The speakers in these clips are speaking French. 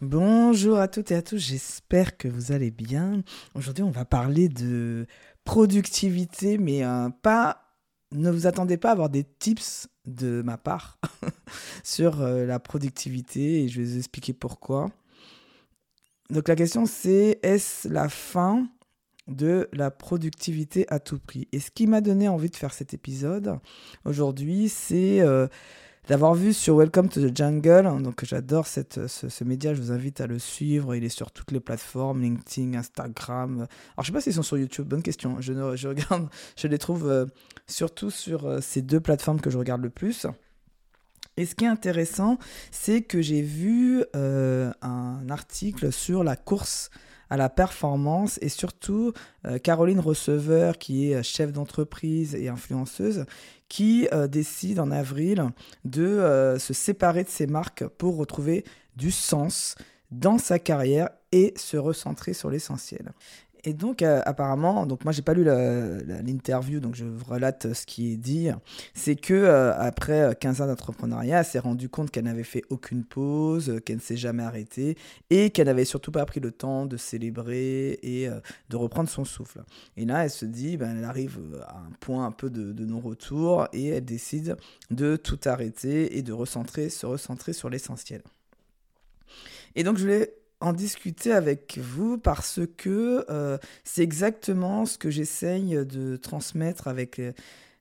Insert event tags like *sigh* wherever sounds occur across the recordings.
Bonjour à toutes et à tous, j'espère que vous allez bien. Aujourd'hui, on va parler de productivité, mais euh, pas. Ne vous attendez pas à avoir des tips de ma part *laughs* sur euh, la productivité et je vais vous expliquer pourquoi. Donc la question c'est est-ce la fin de la productivité à tout prix? Et ce qui m'a donné envie de faire cet épisode aujourd'hui, c'est euh, d'avoir vu sur Welcome to the Jungle. Hein, donc j'adore ce, média, je vous invite à le suivre. Il est sur toutes les plateformes, LinkedIn, Instagram. Alors je sais pas s'ils sont sur YouTube, bonne question. Je, je regarde, *laughs* je les trouve euh, surtout sur euh, ces deux plateformes que je regarde le plus. Et ce qui est intéressant, c'est que j'ai vu euh, un article sur la course à la performance et surtout Caroline Receveur, qui est chef d'entreprise et influenceuse, qui euh, décide en avril de euh, se séparer de ses marques pour retrouver du sens dans sa carrière et se recentrer sur l'essentiel. Et donc, euh, apparemment, donc moi, j'ai pas lu l'interview, donc je relate ce qui est dit. C'est que euh, après 15 ans d'entrepreneuriat, elle s'est rendue compte qu'elle n'avait fait aucune pause, qu'elle ne s'est jamais arrêtée et qu'elle n'avait surtout pas pris le temps de célébrer et euh, de reprendre son souffle. Et là, elle se dit, ben, elle arrive à un point un peu de, de non-retour et elle décide de tout arrêter et de recentrer, se recentrer sur l'essentiel. Et donc, je voulais en discuter avec vous parce que euh, c'est exactement ce que j'essaye de transmettre avec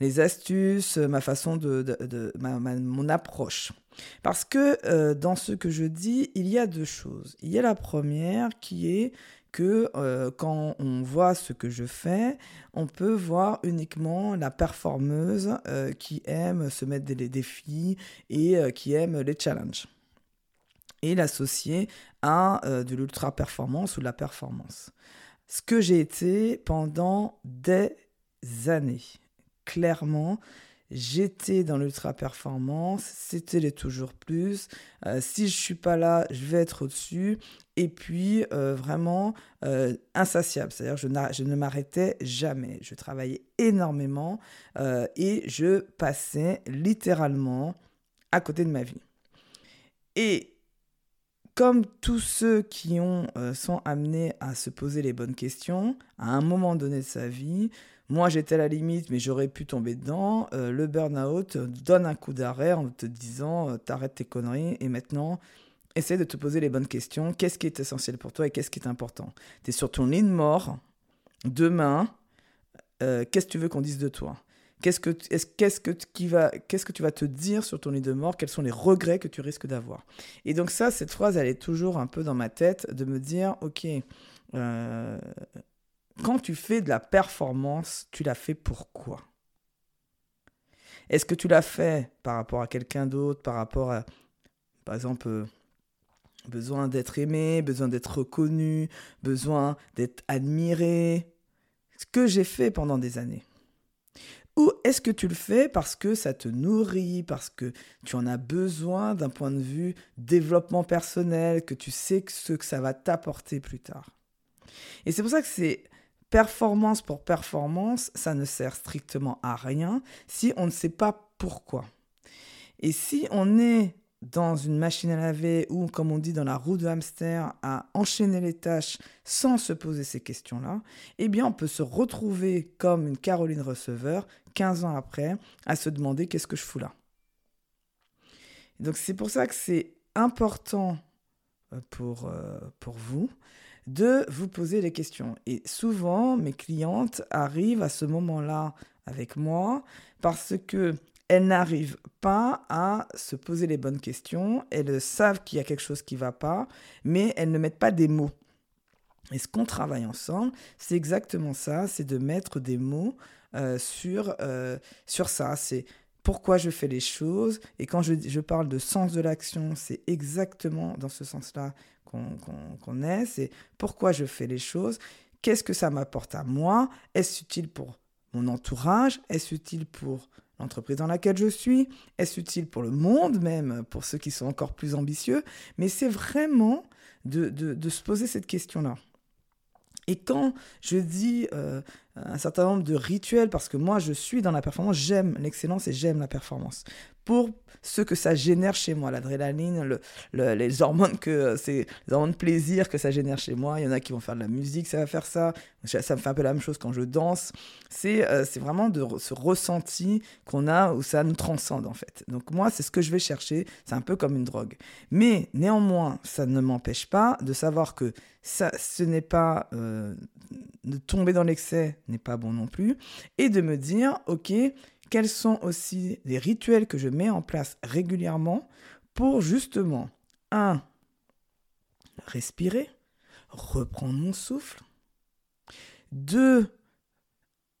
les, astuces, ma façon de, de, mon approche. Parce que euh, dans ce que je dis, il y a deux choses. Il y a la première qui est que euh, quand on voit ce que je fais, on peut voir uniquement la performeuse qui aime se mettre des défis et qui aime les challenges et l'associer à euh, de l'ultra-performance ou de la performance. Ce que j'ai été pendant des années. Clairement, j'étais dans l'ultra-performance, c'était les toujours plus. Euh, si je suis pas là, je vais être au-dessus. Et puis, euh, vraiment insatiable. C'est-à-dire, je, je, ne m'arrêtais jamais. Je travaillais énormément et je passais littéralement à côté de ma vie. Et comme tous ceux qui ont, euh, sont amenés à se poser les bonnes questions, à un moment donné de sa vie, moi j'étais à la limite, mais j'aurais pu tomber dedans, euh, le burn-out donne un coup d'arrêt en te disant euh, t'arrêtes tes conneries et maintenant essaie de te poser les bonnes questions. Qu'est-ce qui est essentiel pour toi et qu'est-ce qui est important? Tu es sur ton lit de mort, demain, qu'est-ce que tu veux qu'on dise de toi? Qu'est-ce que, qu'est-ce, que, qui va, qu'est-ce que tu vas te dire sur ton lit de mort? Quels sont les regrets que tu risques d'avoir? Et donc ça, cette phrase, elle est toujours un peu dans ma tête de me dire, ok, euh, quand tu fais de la performance, tu l'as fait pourquoi Est-ce que tu l'as fait par rapport à quelqu'un d'autre, par rapport à, par exemple, euh, besoin d'être aimé, besoin d'être reconnu, besoin d'être admiré? Ce que j'ai fait pendant des années. Ou est-ce que tu le fais parce que ça te nourrit, parce que tu en as besoin d'un point de vue développement personnel, que tu sais ce que ça va t'apporter plus tard? Et c'est pour ça que c'est performance pour performance, ça ne sert strictement à rien si on ne sait pas pourquoi. Et si on est dans une machine à laver ou, comme on dit dans la roue de hamster, à enchaîner les tâches sans se poser ces questions-là, eh bien, on peut se retrouver comme une Caroline receveur 15 ans après à se demander qu'est-ce que je fous là. Donc, c'est pour ça que c'est important euh, pour, euh, pour vous de vous poser les questions. Et souvent, mes clientes arrivent à ce moment-là avec moi parce que elles n'arrivent pas à se poser les bonnes questions, elles savent qu'il y a quelque chose qui ne va pas, mais elles ne mettent pas des mots. Et ce qu'on travaille ensemble, c'est exactement ça, c'est de mettre des mots euh, sur, euh, sur ça. C'est pourquoi je fais les choses. Et quand je, je parle de sens de l'action, c'est exactement dans ce sens-là qu'on est. C'est pourquoi je fais les choses. Qu'est-ce que ça m'apporte à moi? Est-ce utile pour mon entourage? Est-ce utile pour l'entreprise dans laquelle je suis Est-ce utile pour le monde même, pour ceux qui sont encore plus ambitieux? Mais c'est vraiment de, se poser cette question-là. Et quand je dis euh, un certain nombre de rituels, parce que moi je suis dans la performance, j'aime l'excellence et j'aime la performance. Pour ce que ça génère chez moi, l'adrénaline, les hormones que c'est les hormones de plaisir que ça génère chez moi. Il y en a qui vont faire de la musique, ça va faire ça. Ça me fait un peu la même chose quand je danse. C'est euh, c'est vraiment de ce ressenti qu'on a où ça nous transcende en fait. Donc moi, c'est ce que je vais chercher. C'est un peu comme une drogue. Mais néanmoins, ça ne m'empêche pas de savoir que ça, ce n'est pas euh, de tomber dans l'excès n'est pas bon non plus, et de me dire, ok, quels sont aussi les rituels que je mets en place régulièrement pour justement, un, respirer, reprendre mon souffle. Deux,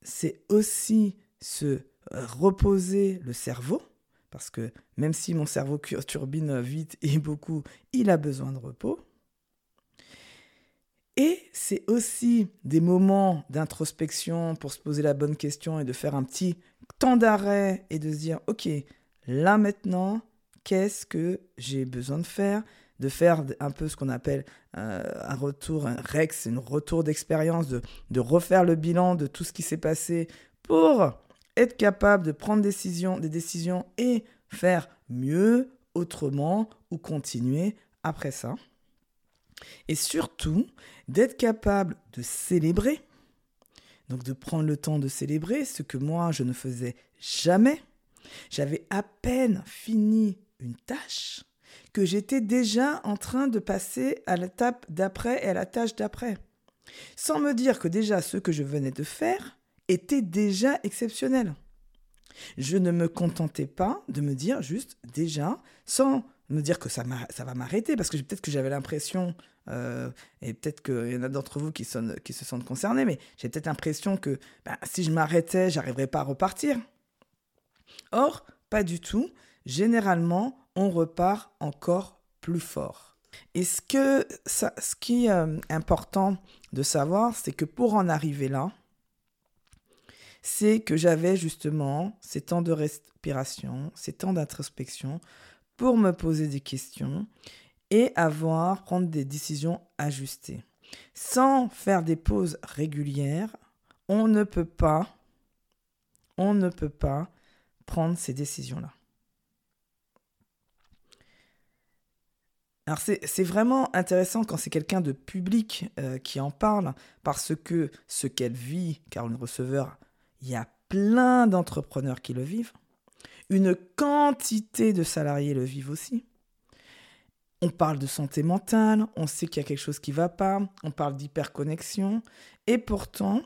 c'est aussi se reposer le cerveau, parce que même si mon cerveau turbine vite et beaucoup, il a besoin de repos. Et c'est aussi des moments d'introspection pour se poser la bonne question et de faire un petit temps d'arrêt et de se dire, OK, là maintenant, qu'est-ce que j'ai besoin de faire? De faire un peu ce qu'on appelle euh, un retour, un REX, un retour d'expérience, de, de, refaire le bilan de tout ce qui s'est passé pour être capable de prendre décision, des décisions et faire mieux, autrement ou continuer après ça. Et surtout, d'être capable de célébrer donc de prendre le temps de célébrer ce que moi je ne faisais jamais. J'avais à peine fini une tâche que j'étais déjà en train de passer à l'étape d'après et à la tâche d'après. Sans me dire que déjà ce que je venais de faire était déjà exceptionnel. Je ne me contentais pas de me dire juste déjà, sans me dire que ça, va m'arrêter, parce que peut-être que j'avais l'impression euh, et peut-être qu'il y en a d'entre vous qui, se sentent concernés, mais j'ai peut-être l'impression que ben, si je m'arrêtais, j'arriverais pas à repartir. Or, pas du tout. Généralement, on repart encore plus fort. Et ce, que ce qui est euh, important de savoir, c'est que pour en arriver là, c'est que j'avais justement ces temps de respiration, ces temps d'introspection pour me poser des questions et avoir, prendre des décisions ajustées. Sans faire des pauses régulières, on ne peut pas, on ne peut pas prendre ces décisions-là. Alors c'est vraiment intéressant quand c'est quelqu'un de public euh, qui en parle, parce que ce qu'elle vit, car le receveur, il y a plein d'entrepreneurs qui le vivent, une quantité de salariés le vivent aussi. On parle de santé mentale, on sait qu'il y a quelque chose qui ne va pas, on parle d'hyperconnexion, et pourtant,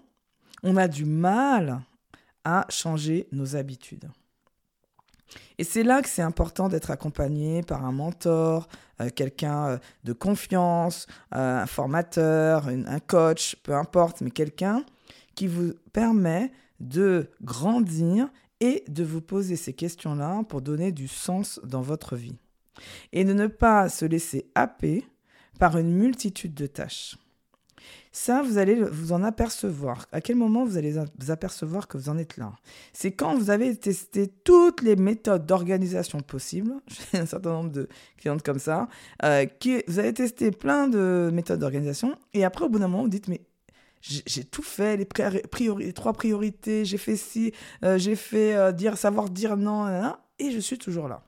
on a du mal à changer nos habitudes. Et c'est là que c'est important d'être accompagné par un mentor, euh, quelqu'un euh, de confiance, euh, un formateur, un coach, peu importe, mais quelqu'un qui vous permet de grandir et de vous poser ces questions-là pour donner du sens dans votre vie et de ne pas se laisser happer par une multitude de tâches. Ça, vous allez vous en apercevoir. À quel moment vous allez vous apercevoir que vous en êtes là? C'est quand vous avez testé toutes les méthodes d'organisation possibles. *laughs* J'ai un certain nombre de clientes comme ça. Euh, qui, vous avez testé plein de méthodes d'organisation. Et après, au bout d'un moment, vous dites, mais j'ai tout fait, les, priori trois priorités, j'ai fait ci, euh, j'ai fait euh, dire, savoir dire non, et je suis toujours là.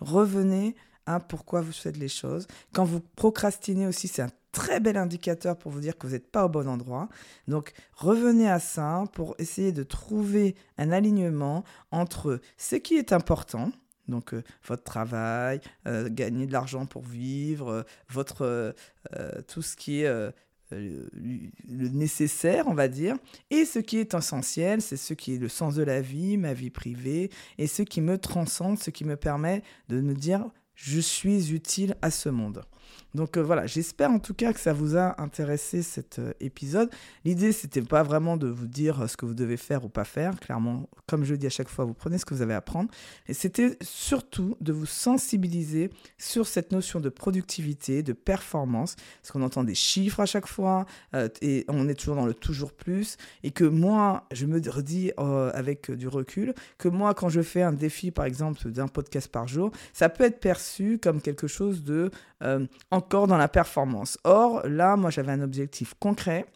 Revenez à pourquoi vous faites les choses. Quand vous procrastinez aussi, c'est un très bel indicateur pour vous dire que vous n'êtes pas au bon endroit. Donc revenez à ça pour essayer de trouver un alignement entre ce qui est important, donc euh, votre travail, gagner de l'argent pour vivre, votre tout ce qui est le nécessaire, on va dire, et ce qui est essentiel, c'est ce qui est le sens de la vie, ma vie privée, et ce qui me transcende, ce qui me permet de me dire je suis utile à ce monde. Donc euh, voilà, j'espère en tout cas que ça vous a intéressé cet euh, épisode. L'idée, c'était pas vraiment de vous dire euh, ce que vous devez faire ou pas faire. Clairement, comme je le dis à chaque fois, vous prenez ce que vous avez à apprendre. Et c'était surtout de vous sensibiliser sur cette notion de productivité, de performance, parce qu'on entend des chiffres à chaque fois et on est toujours dans le toujours plus. Et que moi, je me redis avec du recul que moi, quand je fais un défi, par exemple, d'un podcast par jour, ça peut être perçu comme quelque chose de encore dans la performance. Or, là, moi, j'avais un objectif concret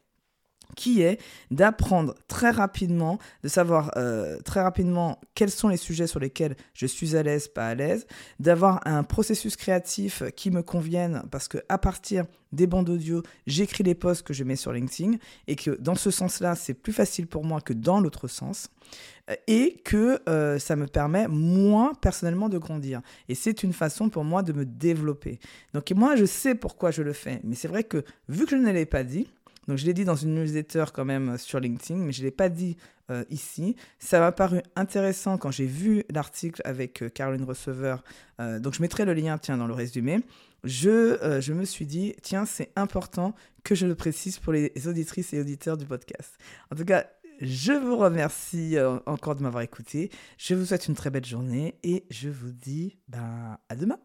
qui est d'apprendre très rapidement, de savoir euh, très rapidement quels sont les sujets sur lesquels je suis à l'aise, pas à l'aise, d'avoir un processus créatif qui me convienne parce que à partir des bandes audio, j'écris les posts que je mets sur LinkedIn et que dans ce sens-là, c'est plus facile pour moi que dans l'autre sens euh, et que euh, ça me permet moi personnellement de grandir et c'est une façon pour moi de me développer. Donc moi je sais pourquoi je le fais, mais c'est vrai que vu que je ne l'ai pas dit, donc je l'ai dit dans une newsletter quand même euh, sur LinkedIn, mais je ne l'ai pas dit euh, ici. Ça m'a paru intéressant quand j'ai vu l'article avec euh, Caroline Receveur. donc je mettrai le lien, tiens, dans le résumé. Je, je me suis dit, tiens, c'est important que je le précise pour les auditrices et auditeurs du podcast. En tout cas, je vous remercie encore de m'avoir écouté. Je vous souhaite une très belle journée et je vous dis ben, à demain.